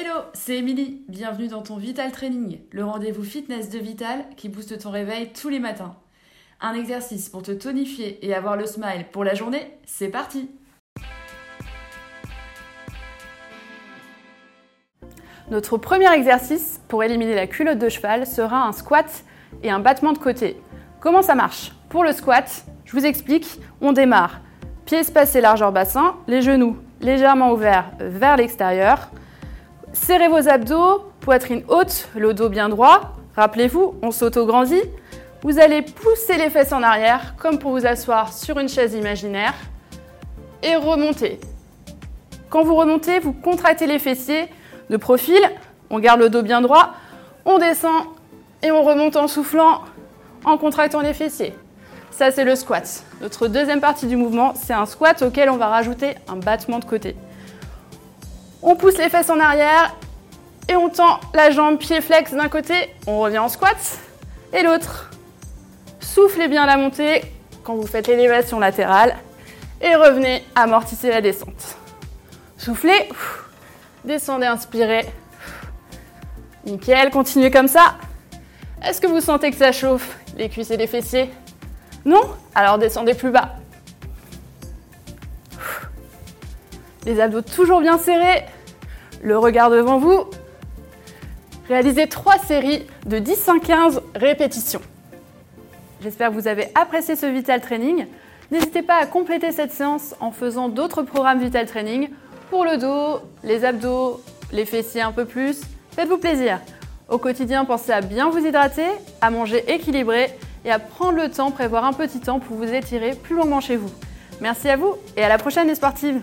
Hello, c'est Émilie. Bienvenue dans ton Vital Training, le rendez-vous fitness de Vital qui booste ton réveil tous les matins. Un exercice pour te tonifier et avoir le smile pour la journée, c'est parti Notre premier exercice pour éliminer la culotte de cheval sera un squat et un battement de côté. Comment ça marche? Pour le squat, je vous explique, on démarre. Pieds espacés largeur bassin, les genoux légèrement ouverts vers l'extérieur. Serrez vos abdos, poitrine haute, le dos bien droit. Rappelez-vous, on s'auto-grandit. Vous allez pousser les fesses en arrière comme pour vous asseoir sur une chaise imaginaire et remonter. Quand vous remontez, vous contractez les fessiers de profil, on garde le dos bien droit, on descend et on remonte en soufflant en contractant les fessiers. Ça, c'est le squat. Notre deuxième partie du mouvement, c'est un squat auquel on va rajouter un battement de côté. On pousse les fesses en arrière et on tend la jambe pied flex d'un côté, on revient en squat et l'autre. Soufflez bien la montée quand vous faites l'élévation latérale et revenez amortisser la descente. Soufflez, descendez, inspirez. Nickel, continuez comme ça. Est-ce que vous sentez que ça chauffe les cuisses et les fessiers? Non? Alors descendez plus bas. Les abdos toujours bien serrés. Le regard devant vous. Réalisez trois séries de 10 à 15 répétitions. J'espère que vous avez apprécié ce Vital Training. N'hésitez pas à compléter cette séance en faisant d'autres programmes Vital Training pour le dos, les abdos, les fessiers un peu plus. Faites-vous plaisir. Au quotidien, pensez à bien vous hydrater, à manger équilibré et à prendre le temps, prévoir un petit temps pour vous étirer plus longuement chez vous. Merci à vous et à la prochaine les sportives